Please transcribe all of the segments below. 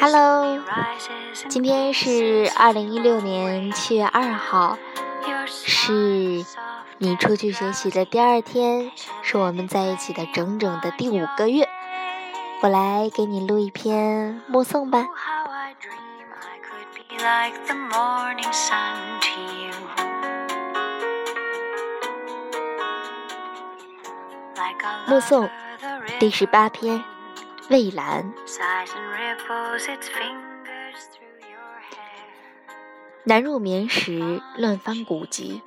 Hello，今天是二零一六年七月二号，是你出去学习的第二天，是我们在一起的整整的第五个月。我来给你录一篇目送吧。目送第十八篇，蔚蓝。难入眠时乱翻古籍，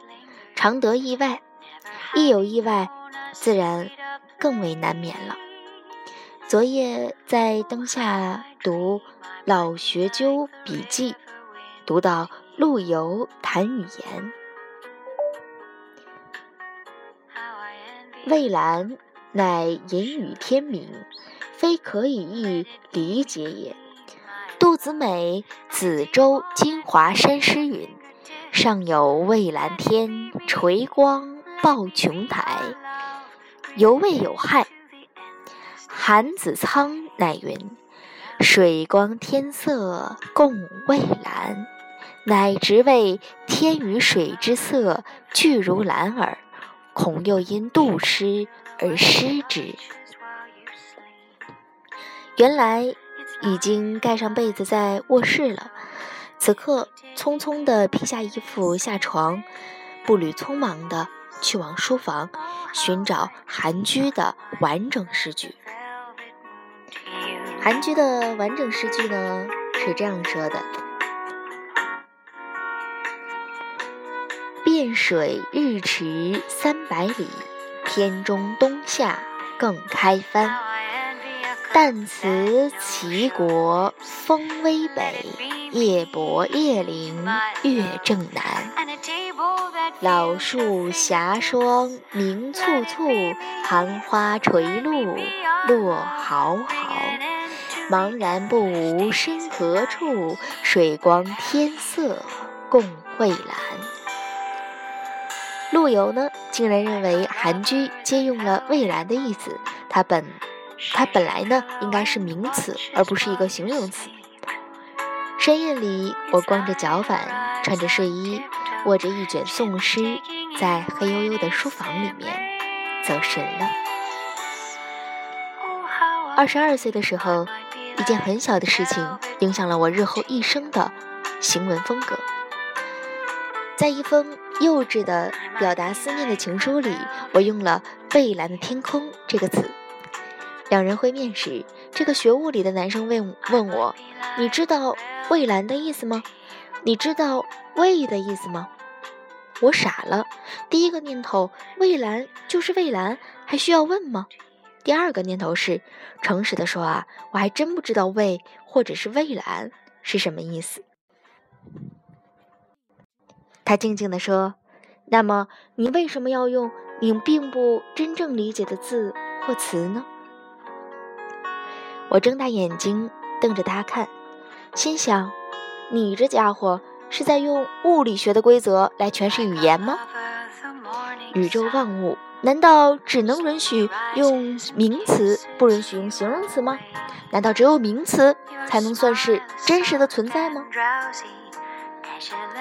常得意外；一有意外，自然更为难眠了。昨夜在灯下读老学究笔记，读到陆游谈语言，蔚蓝乃隐语天明，非可以易理解也。杜子美《梓州金华山诗》云：“上有蔚蓝天，垂光抱琼台，犹未有害。”韩子苍乃云：“水光天色共蔚蓝，乃直谓天与水之色俱如蓝耳，恐又因杜诗而失之。”原来已经盖上被子在卧室了，此刻匆匆地披下衣服下床，步履匆忙地去往书房寻找韩居的完整诗句。韩居的完整诗句呢是这样说的：“汴水日驰三百里，天中冬夏更开帆。旦辞齐国风微北，夜泊夜陵月正南。老树霞霜明簇簇，寒花垂露落毫毫。”茫然不无身何处，水光天色共蔚蓝。陆游呢，竟然认为韩居借用了蔚蓝的意思，它本它本来呢应该是名词，而不是一个形容词。深夜里，我光着脚板，穿着睡衣，握着一卷宋诗，在黑黝黝的书房里面走神了。二十二岁的时候。一件很小的事情，影响了我日后一生的行文风格。在一封幼稚的表达思念的情书里，我用了“蔚蓝的天空”这个词。两人会面时，这个学物理的男生问问我：“你知道‘蔚蓝’的意思吗？你知道‘蔚’的意思吗？”我傻了。第一个念头，“蔚蓝”就是“蔚蓝”，还需要问吗？第二个念头是，诚实的说啊，我还真不知道“蔚”或者是“蔚蓝”是什么意思。他静静地说：“那么你为什么要用你并不真正理解的字或词呢？”我睁大眼睛瞪着他看，心想：“你这家伙是在用物理学的规则来诠释语言吗？宇宙万物。”难道只能允许用名词，不允许用形容词吗？难道只有名词才能算是真实的存在吗？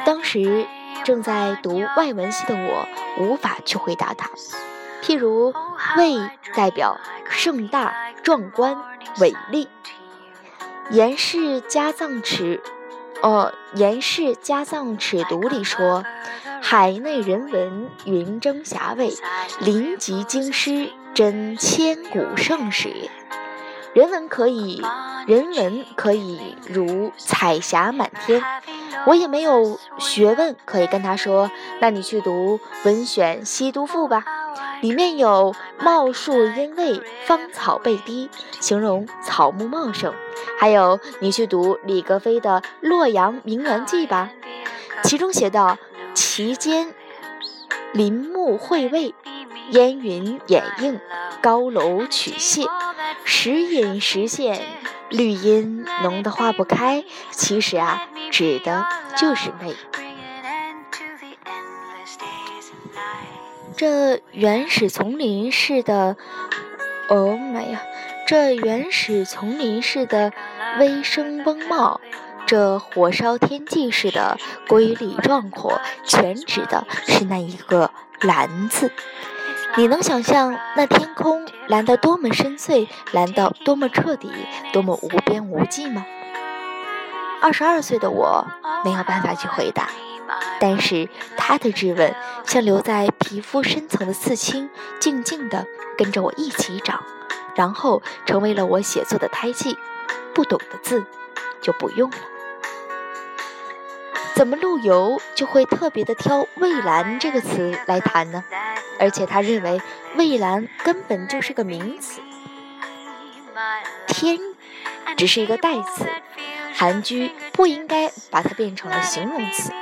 当时正在读外文系的我，无法去回答他。譬如“蔚”代表盛大、壮观、伟丽，《颜氏家藏尺》哦，《颜氏家藏尺牍》里说。海内人文云蒸霞蔚，临极京师真千古盛史也。人文可以，人文可以如彩霞满天。我也没有学问可以跟他说，那你去读《文选西都赋》吧，里面有茂树阴蔚，芳草被滴，形容草木茂盛。还有，你去读李格非的《洛阳名园记》吧，其中写道。其间，林木晦蔚，烟云掩映，高楼曲榭，时隐时现，绿荫浓得化不开。其实啊，指的就是美。这原始丛林似的，哦妈呀！这原始丛林式的微生翁茂，这火烧天际似的瑰丽壮阔，全指的是那一个“蓝”字。你能想象那天空蓝得多么深邃，蓝到多么彻底，多么无边无际吗？二十二岁的我没有办法去回答，但是他的质问像留在皮肤深层的刺青，静静地跟着我一起长，然后成为了我写作的胎记。不懂的字就不用了。怎么陆游就会特别的挑“蔚蓝”这个词来谈呢？而且他认为“蔚蓝”根本就是个名词，“天”只是一个代词。韩居不应该把它变成了形容词。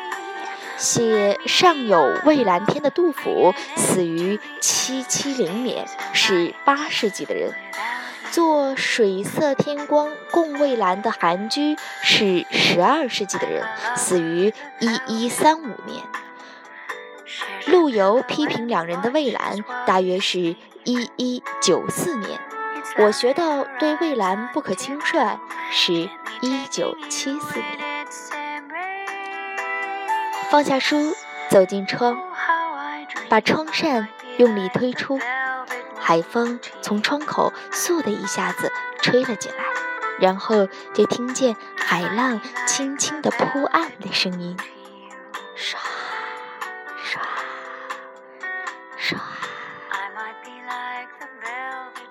写“上有蔚蓝天”的杜甫死于七七零年，是八世纪的人；做“水色天光共蔚蓝”的韩居是十二世纪的人，死于一一三五年。陆游批评两人的蔚蓝，大约是一一九四年。我学到对蔚蓝不可轻率，是一九七四年。放下书，走进窗，把窗扇用力推出，海风从窗口嗖的一下子吹了进来，然后就听见海浪轻轻的扑岸的声音。like the velvet